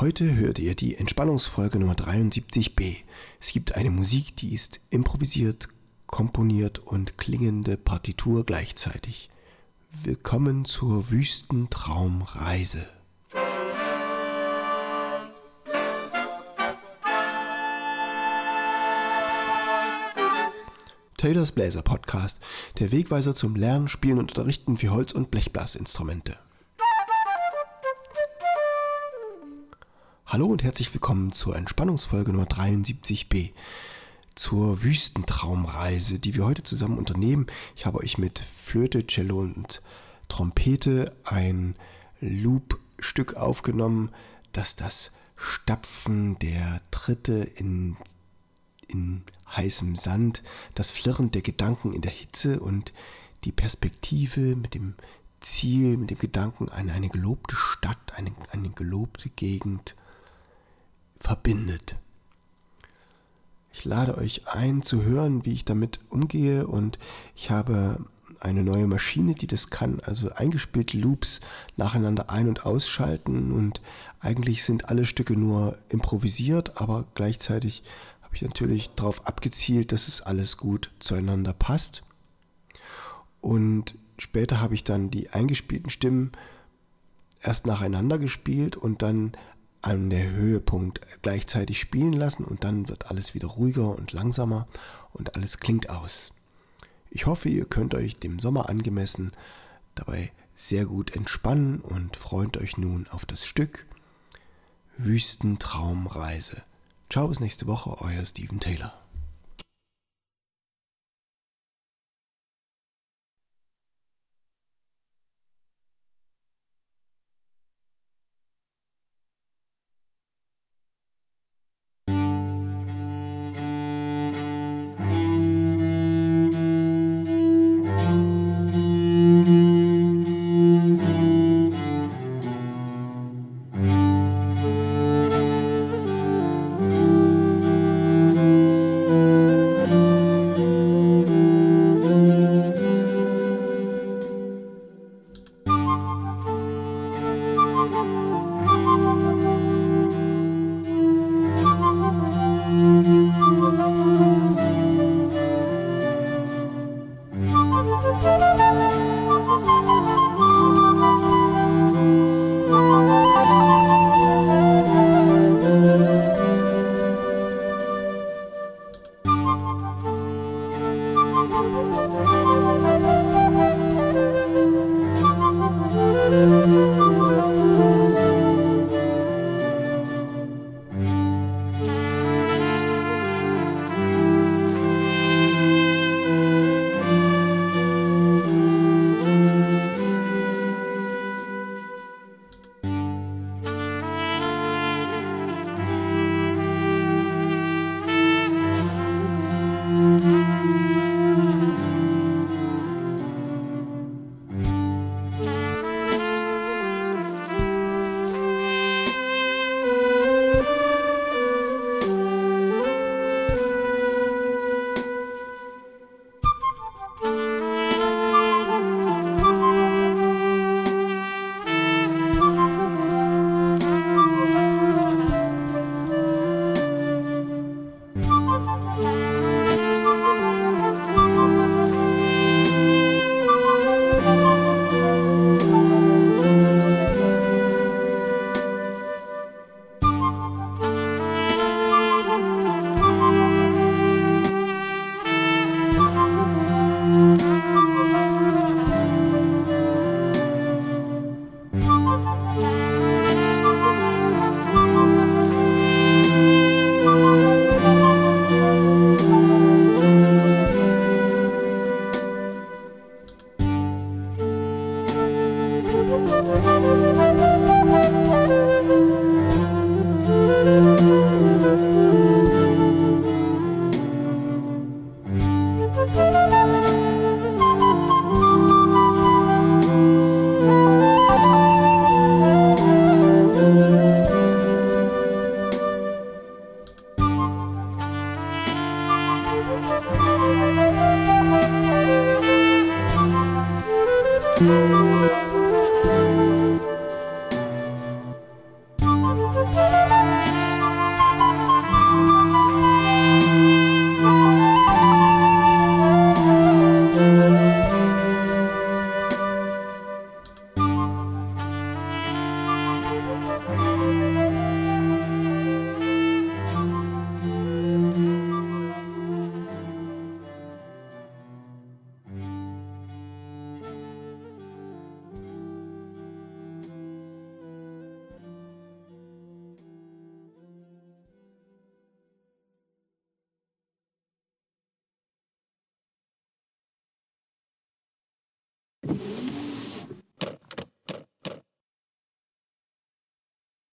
Heute hört ihr die Entspannungsfolge Nummer 73b. Es gibt eine Musik, die ist improvisiert, komponiert und klingende Partitur gleichzeitig. Willkommen zur Wüstentraumreise. Taylors Bläser Podcast, der Wegweiser zum Lernen, Spielen und Unterrichten für Holz- und Blechblasinstrumente. Hallo und herzlich willkommen zur Entspannungsfolge Nummer 73b, zur Wüstentraumreise, die wir heute zusammen unternehmen. Ich habe euch mit Flöte, Cello und Trompete ein Loop-Stück aufgenommen, das das Stapfen der Tritte in in heißem Sand, das Flirren der Gedanken in der Hitze und die Perspektive mit dem Ziel, mit dem Gedanken an eine gelobte Stadt, eine, eine gelobte Gegend verbindet. Ich lade euch ein zu hören, wie ich damit umgehe und ich habe eine neue Maschine, die das kann, also eingespielte Loops nacheinander ein- und ausschalten und eigentlich sind alle Stücke nur improvisiert, aber gleichzeitig habe ich natürlich darauf abgezielt, dass es alles gut zueinander passt. Und später habe ich dann die eingespielten Stimmen erst nacheinander gespielt und dann an der Höhepunkt gleichzeitig spielen lassen und dann wird alles wieder ruhiger und langsamer und alles klingt aus. Ich hoffe, ihr könnt euch dem Sommer angemessen dabei sehr gut entspannen und freut euch nun auf das Stück Wüstentraumreise. Ciao, bis nächste Woche, euer Steven Taylor. Música Música